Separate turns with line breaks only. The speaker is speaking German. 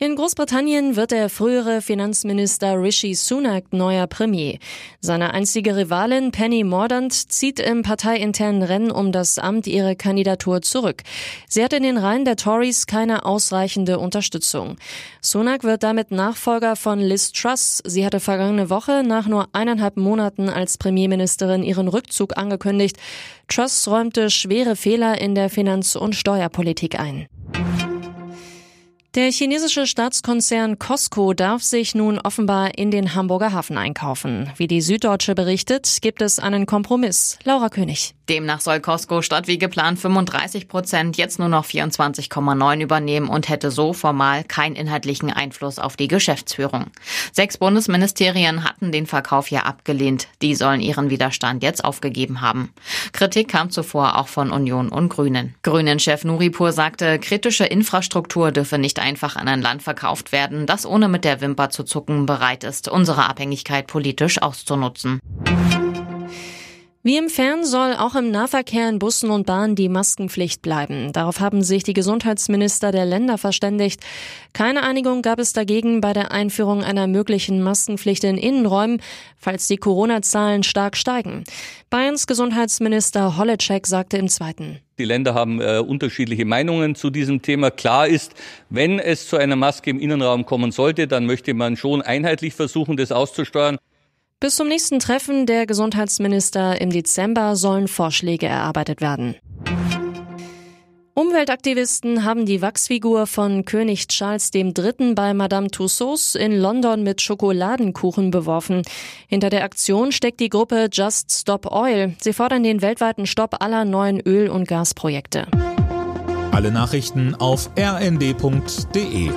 In Großbritannien wird der frühere Finanzminister Rishi Sunak neuer Premier. Seine einzige Rivalin Penny Mordaunt zieht im parteiinternen Rennen um das Amt ihre Kandidatur zurück. Sie hat in den Reihen der Tories keine ausreichende Unterstützung. Sunak wird damit Nachfolger von Liz Truss. Sie hatte vergangene Woche nach nur eineinhalb Monaten als Premierministerin ihren Rückzug angekündigt. Truss räumte schwere Fehler in der Finanz- und Steuerpolitik ein. Der chinesische Staatskonzern Costco darf sich nun offenbar in den Hamburger Hafen einkaufen. Wie die Süddeutsche berichtet, gibt es einen Kompromiss. Laura König.
Demnach soll Costco statt wie geplant 35 Prozent jetzt nur noch 24,9 übernehmen und hätte so formal keinen inhaltlichen Einfluss auf die Geschäftsführung. Sechs Bundesministerien hatten den Verkauf ja abgelehnt. Die sollen ihren Widerstand jetzt aufgegeben haben. Kritik kam zuvor auch von Union und Grünen. Grünen-Chef Nuripur sagte, kritische Infrastruktur dürfe nicht nicht einfach an ein Land verkauft werden, das ohne mit der Wimper zu zucken bereit ist, unsere Abhängigkeit politisch auszunutzen.
Wie im Fern soll auch im Nahverkehr in Bussen und Bahnen die Maskenpflicht bleiben. Darauf haben sich die Gesundheitsminister der Länder verständigt. Keine Einigung gab es dagegen bei der Einführung einer möglichen Maskenpflicht in Innenräumen, falls die Corona-Zahlen stark steigen. Bayerns Gesundheitsminister Holleczek sagte im Zweiten.
Die Länder haben äh, unterschiedliche Meinungen zu diesem Thema. Klar ist, wenn es zu einer Maske im Innenraum kommen sollte, dann möchte man schon einheitlich versuchen, das auszusteuern.
Bis zum nächsten Treffen der Gesundheitsminister im Dezember sollen Vorschläge erarbeitet werden. Umweltaktivisten haben die Wachsfigur von König Charles III. bei Madame Tussauds in London mit Schokoladenkuchen beworfen. Hinter der Aktion steckt die Gruppe Just Stop Oil. Sie fordern den weltweiten Stopp aller neuen Öl- und Gasprojekte.
Alle Nachrichten auf rnd.de